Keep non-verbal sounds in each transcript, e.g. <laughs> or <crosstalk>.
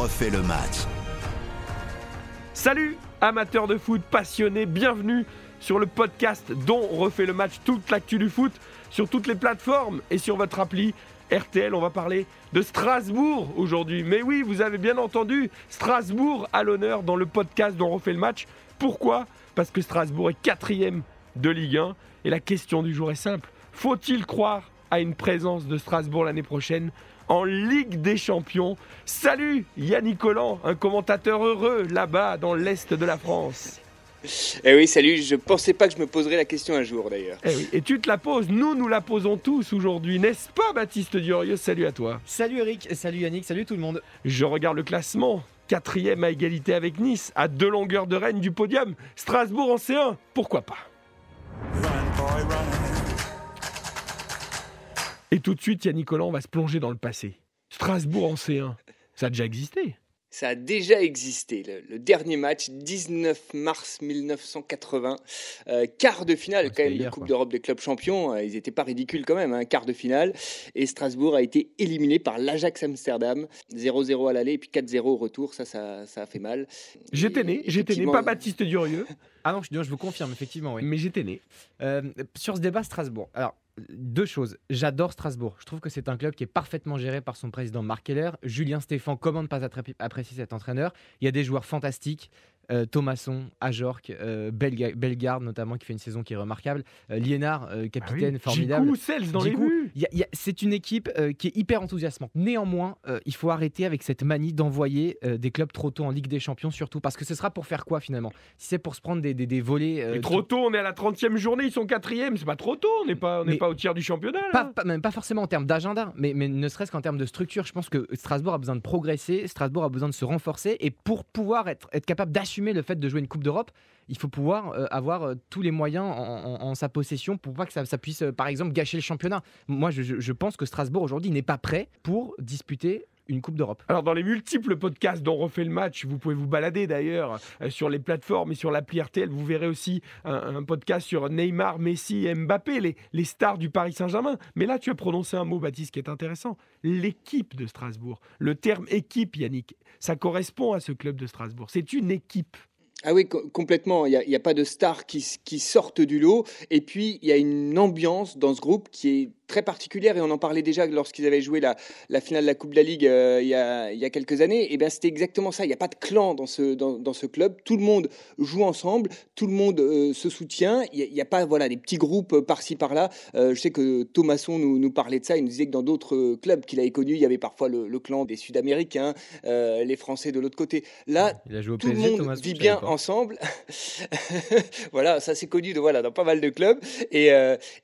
refait le match. Salut amateurs de foot passionnés, bienvenue sur le podcast dont on refait le match toute l'actu du foot sur toutes les plateformes et sur votre appli RTL. On va parler de Strasbourg aujourd'hui. Mais oui, vous avez bien entendu, Strasbourg à l'honneur dans le podcast dont on refait le match. Pourquoi? Parce que Strasbourg est quatrième de Ligue 1 et la question du jour est simple. Faut-il croire à une présence de Strasbourg l'année prochaine? En Ligue des Champions. Salut Yannick Collant, un commentateur heureux là-bas dans l'Est de la France. Eh oui, salut, je pensais pas que je me poserais la question un jour d'ailleurs. Eh oui, et tu te la poses, nous nous la posons tous aujourd'hui, n'est-ce pas Baptiste Durieux? Salut à toi. Salut Eric, salut Yannick, salut tout le monde. Je regarde le classement, quatrième à égalité avec Nice, à deux longueurs de règne du podium. Strasbourg en C1, pourquoi pas? Et tout de suite, Yannick Collant va se plonger dans le passé. Strasbourg en C1, ça a déjà existé. Ça a déjà existé. Le, dernier match, 19 mars 1980, euh, quart de finale Ouais, quand même de Coupe d'Europe des clubs champions. Euh, Ils n'étaient pas ridicules quand même, un quart de finale. Et Strasbourg a été éliminé par l'Ajax Amsterdam, 0-0 à l'aller et puis 4-0 au retour. Ça, ça, ça a fait mal. J'étais né, j'étais né, pas Baptiste Durieux, Ah non, je, je vous confirme, effectivement, oui. mais j'étais né. Euh, sur ce débat Strasbourg, alors deux choses. J'adore Strasbourg. Je trouve que c'est un club qui est parfaitement géré par son président Marc Keller. Julien Stéphan, comment ne pas apprécier cet entraîneur Il y a des joueurs fantastiques. Euh, Thomasson, Ajorc, euh, Belga- Bellegarde notamment qui fait une saison qui est remarquable, euh, Liénard, euh, capitaine formidable. Gikou, dans les Gikou, a- c'est une équipe euh, qui est hyper enthousiasmante. Néanmoins, il faut arrêter avec cette manie d'envoyer des clubs trop tôt en Ligue des Champions, surtout parce que ce sera pour faire quoi finalement? Si c'est pour se prendre des, des, des volets. Mais trop tôt, on est à la 30e journée, ils sont quatrième, c'est pas trop tôt, on n'est pas, on pas au tiers du championnat. pas- même pas forcément en termes d'agenda, mais, mais ne serait-ce qu'en termes de structure. Je pense que Strasbourg a besoin de progresser, Strasbourg a besoin de se renforcer, et pour pouvoir être, être capable d'assumer le fait de jouer une Coupe d'Europe, il faut pouvoir euh, avoir euh, tous les moyens en, sa possession pour pas que ça, puisse, euh, par exemple, gâcher le championnat. Moi, je- je pense que Strasbourg aujourd'hui n'est pas prêt pour disputer une Coupe d'Europe. Alors dans les multiples podcasts dont on refait le match, vous pouvez vous balader d'ailleurs euh, sur les plateformes et sur l'appli RTL, vous verrez aussi un, un podcast sur Neymar, Messi et Mbappé, les, les stars du Paris Saint-Germain. Mais là, tu as prononcé un mot, Baptiste, qui est intéressant. L'équipe de Strasbourg. Le terme équipe, Yannick, ça correspond à ce club de Strasbourg. C'est une équipe. Ah oui, co- complètement. Il n'y a, pas de stars qui, qui sortent du lot. Et puis, il y a une ambiance dans ce groupe qui est très particulière. Et on en parlait déjà lorsqu'ils avaient joué la, la finale de la Coupe de la Ligue euh, il, y a, il y a quelques années. Et bien, c'était exactement ça. Il n'y a pas de clan dans ce, dans, dans ce club. Tout le monde joue ensemble. Tout le monde euh, se soutient. Il n'y a, pas voilà, des petits groupes euh, par-ci, par-là. Euh, je sais que Thomasson nous, nous parlait de ça. Il nous disait que dans d'autres clubs qu'il avait connus, il y avait parfois le, le clan des Sud-Américains, les Français de l'autre côté. Là, Il a joué au tout le monde Thomas, vit bien ensemble. <laughs> voilà, ça c'est connu de, voilà, dans pas mal de clubs. Et,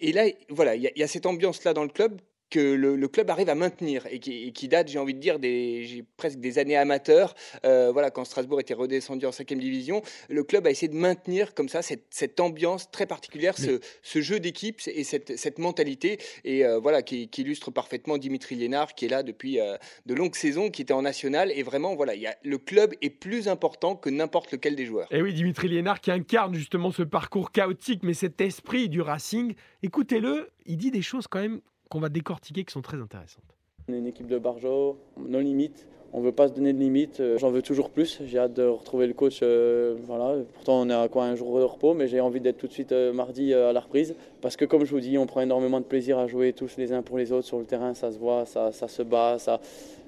et là, voilà, il y, a- il y a cette ambiance-là dans le club que le, le club arrive à maintenir et qui, et qui date, j'ai envie de dire, des, presque des années amateurs. Euh, voilà, quand Strasbourg était redescendu en 5 division, le club a essayé de maintenir comme ça cette, cette ambiance très particulière, ce, ce jeu d'équipe et cette, cette mentalité. Et euh, voilà, qui, qui illustre parfaitement Dimitri Lénard, qui est là depuis euh, de longues saisons, qui était en national. Et vraiment, voilà, il y a, le club est plus important que n'importe lequel des joueurs. Et oui, Dimitri Liénard qui incarne justement ce parcours chaotique, mais cet esprit du Racing. Écoutez-le, il dit des choses quand même qu'on va décortiquer qui sont très intéressantes. On est une équipe de Barjo, nos limites. On ne veut pas se donner de limites. Euh, J'en veux toujours plus. J'ai hâte de retrouver le coach. euh, voilà. Pourtant, on est à quoi un jour de repos, mais j'ai envie d'être tout de suite euh, mardi à la reprise. Parce que, comme je vous dis, on prend énormément de plaisir à jouer tous les uns pour les autres sur le terrain. Ça se voit, ça, ça se bat, ça,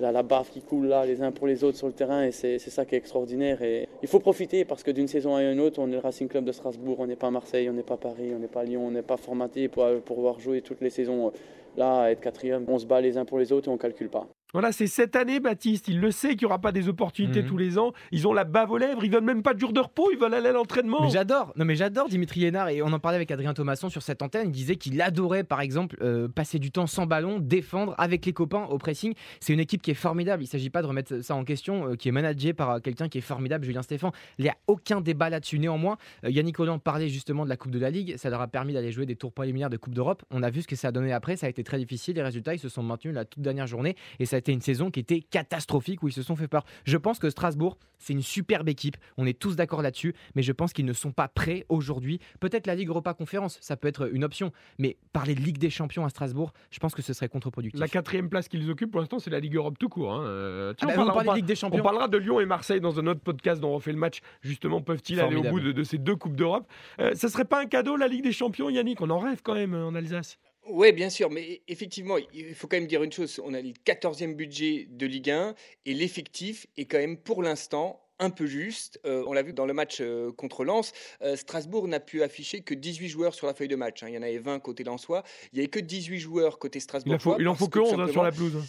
la, la baffe qui coule là, les uns pour les autres sur le terrain. Et c'est ça qui est extraordinaire. Et il faut profiter parce que d'une saison à une autre, on est le Racing Club de Strasbourg. On n'est pas Marseille, on n'est pas Paris, on n'est pas Lyon, on n'est pas formaté pour pouvoir jouer toutes les saisons. Là, être quatrième, on se bat les uns pour les autres et on calcule pas. Voilà, c'est cette année, Baptiste. Il le sait qu'il n'y aura pas des opportunités Mhm. tous les ans. Ils ont la bave aux lèvres. Ils veulent même pas de jour de repos. Ils veulent aller à l'entraînement. J'adore, non mais j'adore Dimitri Hénard et on en parlait avec Adrien Thomasson sur cette antenne. Il disait qu'il adorait par exemple euh, passer du temps sans ballon, défendre avec les copains au pressing. C'est une équipe qui est formidable. Il ne s'agit pas de remettre ça en question, euh, qui est managée par euh, quelqu'un qui est formidable, Julien Stéphan. Il n'y a aucun débat là-dessus. Néanmoins, euh, Yannick Rolland parlait justement de la Coupe de la Ligue. Ça leur a permis d'aller jouer des tours préliminaires de Coupe d'Europe. On a vu ce que ça a donné après. Ça a été très difficile. Les résultats, ils se sont maintenus la toute dernière journée et ça a a été une saison qui était catastrophique où ils se sont fait peur. Je pense que Strasbourg, c'est une superbe équipe. On est tous d'accord là-dessus, mais je pense qu'ils ne sont pas prêts aujourd'hui. Peut-être la Ligue Europa Conférence, ça peut être une option, mais parler de Ligue des Champions à Strasbourg, je pense que ce serait contre-productif. La quatrième place qu'ils occupent pour l'instant, c'est la Ligue Europe tout court. Hein. Euh, ah bah, on, des parlera de Lyon et Marseille dans un autre podcast dont on refait le match. Justement, peuvent-ils aller au bout de, ces deux Coupes d'Europe? Euh, Ça serait pas un cadeau, la Ligue des Champions, Yannick? On en rêve quand même en Alsace. Oui, bien sûr, mais effectivement, il faut quand même dire une chose. On a le 14e budget de Ligue 1 et l'effectif est quand même pour l'instant un peu juste. Euh, on l'a vu dans le match euh, contre Lens. Euh, Strasbourg n'a pu afficher que 18 joueurs sur la feuille de match. Hein. Il y en avait 20 côté Lensois. Il n'y avait que 18 joueurs côté Strasbourg. Il, en faut que 11 hein, sur la pelouse.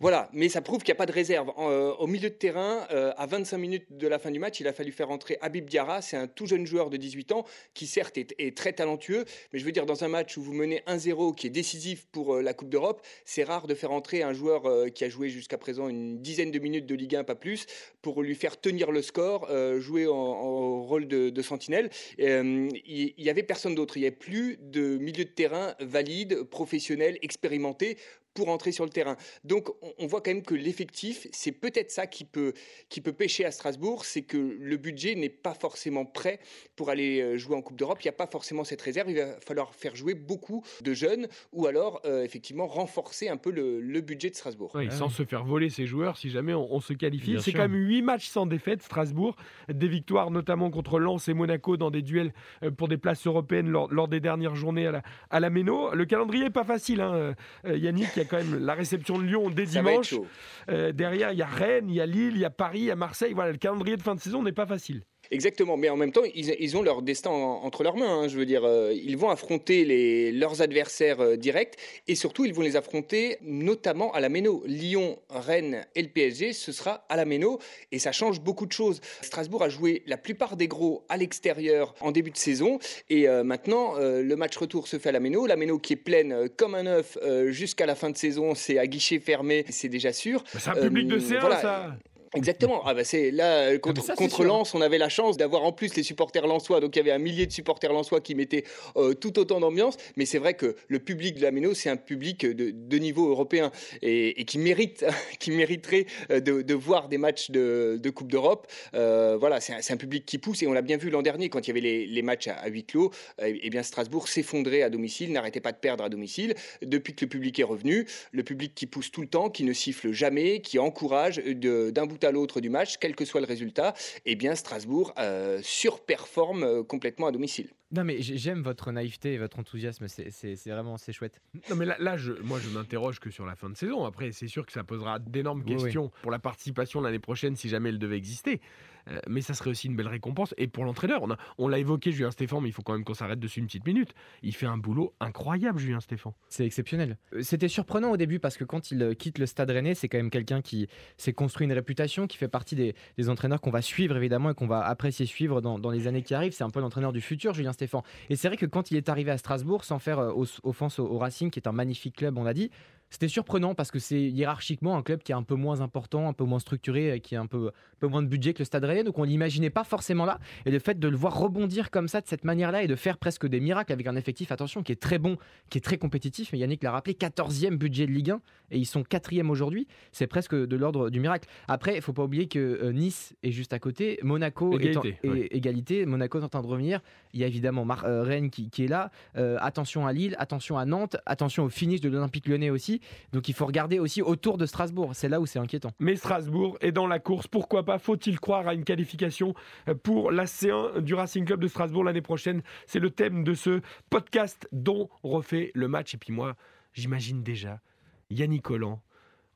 Voilà, mais ça prouve qu'il n'y a pas de réserve. Euh, au milieu de terrain, euh, à 25 minutes de la fin du match, il a fallu faire entrer Habib Diarra. C'est un tout jeune joueur de 18 ans qui, certes, est, très talentueux. Mais je veux dire, dans un match où vous menez 1-0 qui est décisif pour euh, la Coupe d'Europe, c'est rare de faire entrer un joueur qui a joué jusqu'à présent une dizaine de minutes de Ligue 1, pas plus, pour lui faire tenir le score, jouer en, rôle de, sentinelle. il n'y avait personne d'autre. Il n'y avait plus de milieu de terrain valide, professionnel, expérimenté pour entrer sur le terrain. Donc on, voit quand même que l'effectif, c'est peut-être ça qui peut, qui peut pêcher à Strasbourg, c'est que le budget n'est pas forcément prêt pour aller euh, jouer en Coupe d'Europe. Il n'y a pas forcément cette réserve. Il va falloir faire jouer beaucoup de jeunes ou alors euh, effectivement renforcer un peu le, budget de Strasbourg. Oui, sans se faire voler ses joueurs si jamais on, se qualifie. C'est quand même 8 matchs sans défaite, Strasbourg. Des victoires notamment contre Lens et Monaco dans des duels euh, pour des places européennes lors, des dernières journées à la, à la Méno. Le calendrier n'est pas facile, hein, Yannick quand même la réception de Lyon dès dimanche. Euh, derrière, il y a Rennes, il y a Lille, il y a Paris, il y a Marseille. Voilà, le calendrier de fin de saison n'est pas facile. Exactement, mais en même temps, ils, ont leur destin entre leurs mains. Hein. je veux dire, euh, ils vont affronter les, leurs adversaires euh, directs et surtout, ils vont les affronter notamment à la Méno. Lyon, Rennes et le PSG, ce sera à la Méno et ça change beaucoup de choses. Strasbourg a joué la plupart des gros à l'extérieur en début de saison et euh, maintenant, le match retour se fait à la Méno. La Méno qui est pleine comme un œuf jusqu'à la fin de saison, c'est à guichet fermé, c'est déjà sûr. C'est un public de C1, ça Exactement. Ah bah c'est là ah, contre, contre Lens, on avait la chance d'avoir en plus les supporters lensois. Donc il y avait un millier de supporters lensois qui mettaient euh, tout autant d'ambiance. Mais c'est vrai que le public de la Méno, c'est un public de, de, niveau européen et, qui mérite, <laughs> qui mériterait euh, de, de, voir des matchs de, de Coupe d'Europe. Euh, voilà, c'est un, un, public qui pousse et on l'a bien vu l'an dernier quand il y avait les, les matchs à, huis clos. et eh bien Strasbourg s'effondrait à domicile, n'arrêtait pas de perdre à domicile. Depuis que le public est revenu, le public qui pousse tout le temps, qui ne siffle jamais, qui encourage d'un bout à l'autre du match, quel que soit le résultat, eh bien Strasbourg euh, surperforme euh, complètement à domicile. Non mais j'aime votre naïveté et votre enthousiasme, c'est vraiment c'est chouette. Non mais là, là je, moi je m'interroge que sur la fin de saison. Après c'est sûr que ça posera d'énormes questions pour la participation l'année prochaine si jamais elle devait exister. Euh, mais ça serait aussi une belle récompense. Et pour l'entraîneur, on, on l'a évoqué, Julien Stéphane, mais il faut quand même qu'on s'arrête dessus une petite minute. Il fait un boulot incroyable, Julien Stéphane. C'est exceptionnel. Euh, c'était surprenant au début parce que quand il euh, quitte le stade rennais, c'est quand même quelqu'un qui s'est construit une réputation, qui fait partie des, entraîneurs qu'on va suivre évidemment et qu'on va apprécier suivre dans, les années qui arrivent. C'est un peu l'entraîneur du futur, Julien Stéphane. Et c'est vrai que quand il est arrivé à Strasbourg, sans faire offense au Racing, qui est un magnifique club, on l'a dit, c'était surprenant parce que c'est hiérarchiquement un club qui est un peu moins important, un peu moins structuré, qui a un peu, peu moins de budget que le Stade Rennais. Donc on l'imaginait pas forcément là. Et le fait de le voir rebondir comme ça, de cette manière-là, et de faire presque des miracles avec un effectif, attention, qui est très bon, qui est très compétitif. Mais Yannick l'a rappelé, 14e budget de Ligue 1 et ils sont 4e aujourd'hui. C'est presque de l'ordre du miracle. Après, il faut pas oublier que euh, Nice est juste à côté, Monaco égalité, est en, égalité, Monaco est en train de revenir. Il y a évidemment euh, Rennes qui, est là. Euh, attention à Lille, attention à Nantes, attention au finish de l'Olympique Lyonnais aussi. Donc il faut regarder aussi autour de Strasbourg. C'est là où c'est inquiétant. Mais Strasbourg est dans la course. Pourquoi pas? Faut-il croire à une qualification pour la C1 du Racing Club de Strasbourg l'année prochaine? C'est le thème de ce podcast dont refait le match. Et puis moi, j'imagine déjà Yannick Collant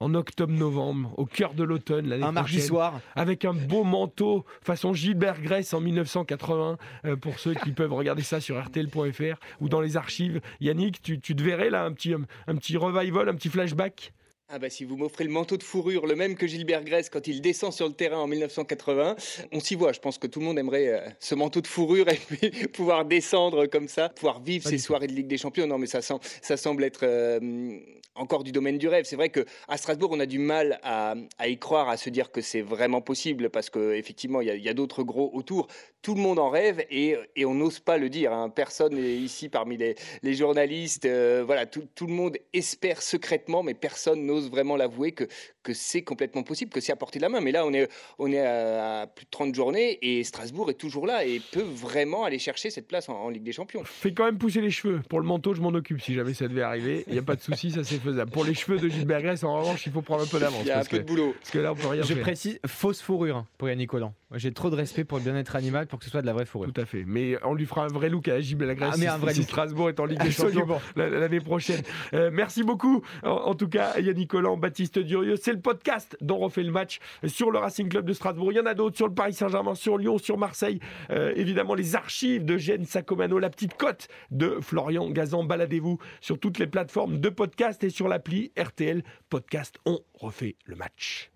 en octobre-novembre, au cœur de l'automne l'année prochaine. Un mardi soir. Avec un beau manteau façon Gilbert Grèce en 1980, euh, pour ceux qui peuvent regarder ça sur RTL.fr ou dans les archives. Yannick, tu, tu te verrais là un petit, un petit revival, un petit flashback? Ah bah si vous m'offrez le manteau de fourrure, le même que Gilbert Grèce quand il descend sur le terrain en 1980, on s'y voit. Je pense que tout le monde aimerait euh, ce manteau de fourrure <laughs> et puis pouvoir descendre comme ça, pouvoir vivre ces soirées de Ligue des Champions. Non mais ça, ça semble être euh, encore du domaine du rêve. C'est vrai que à Strasbourg, on a du mal à, y croire, à se dire que c'est vraiment possible parce qu'effectivement, il y a, d'autres gros autour. Tout le monde en rêve et, on n'ose pas le dire. Hein. Personne ici parmi les, journalistes. Euh, voilà, tout, tout, le monde espère secrètement, mais personne n'ose vraiment l'avouer que, que c'est complètement possible, que c'est à portée de la main. Mais là, on est, on est à, plus de 30 journées et Strasbourg est toujours là et peut vraiment aller chercher cette place en, Ligue des Champions. Fais quand même pousser les cheveux. Pour le manteau, je m'en occupe si jamais ça devait arriver. Il n'y a pas de souci, ça c'est faisable. Pour les cheveux de Gilbert Grèce, en revanche, il faut prendre un peu d'avance. Il y a un peu de boulot. Parce que là, on peut rien Je précise, fausse fourrure pour Yannick Collant. J'ai trop de respect pour le bien-être animal pour que ce soit de la vraie fourrure. Tout à fait. Mais on lui fera un vrai look à Gilbert Grèce ah, mais un vrai si, Strasbourg est en Ligue des Champions l'année prochaine. Euh, merci beaucoup. En, tout cas, Yannick Collant, Baptiste Durieux. C'est le podcast dont refait le match sur le Racing Club de Strasbourg. Il y en a d'autres sur le Paris Saint-Germain, sur Lyon, sur Marseille. Euh, évidemment, les archives de Gênes Sacomano, la petite cote de Florian Gazan. Baladez-vous sur toutes les plateformes de podcast et sur l'appli RTL Podcast. On refait le match.